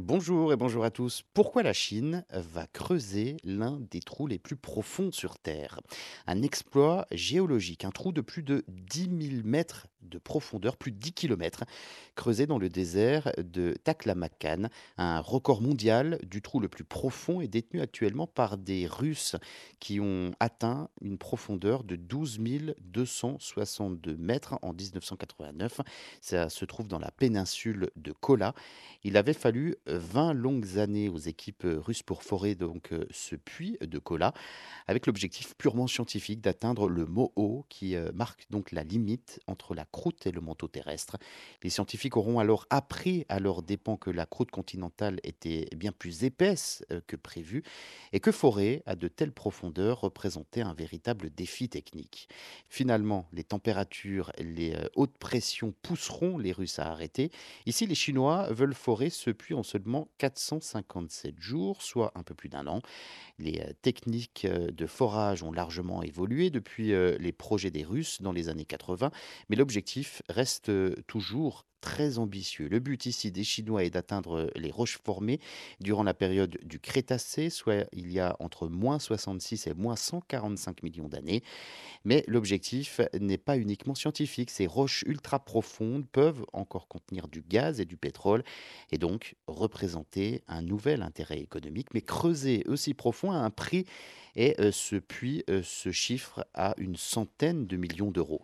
Bonjour et bonjour à tous. Pourquoi la Chine va creuser l'un des trous les plus profonds sur Terre? Un exploit géologique, un trou de plus de dix mille mètres de profondeur, plus de 10 kilomètres, creusé dans le désert de Taklamakan. Un record mondial du trou le plus profond est détenu actuellement par des Russes qui ont atteint une profondeur de 12 262 mètres en 1989. Ça se trouve dans la péninsule de Kola. Il avait fallu 20 longues années aux équipes russes pour forer donc euh, ce puits de Kola, avec l'objectif purement scientifique d'atteindre le Moho, qui euh, marque donc la limite entre la croûte et le manteau terrestre. Les scientifiques auront alors appris à leurs dépens que la croûte continentale était bien plus épaisse euh, que prévu et que forer à de telles profondeurs représentait un véritable défi technique. Finalement, les températures, les hautes pressions pousseront les Russes à arrêter. Ici, les Chinois veulent forer ce puits en seulement 457 jours, soit un peu plus d'un an. Les euh, techniques euh, de forage ont largement évolué depuis euh, les projets des Russes dans les années 80, mais l'objectif reste toujours très ambitieux. Le but ici des Chinois est d'atteindre les roches formées durant la période du Crétacé, soit il y a entre moins 66 et moins 145 millions d'années. Mais l'objectif n'est pas uniquement scientifique. Ces roches ultra profondes peuvent encore contenir du gaz et du pétrole et donc représenter un nouvel intérêt économique. Mais creuser aussi profond a un prix et euh, ce puits euh, se chiffre à une centaine de millions d'euros.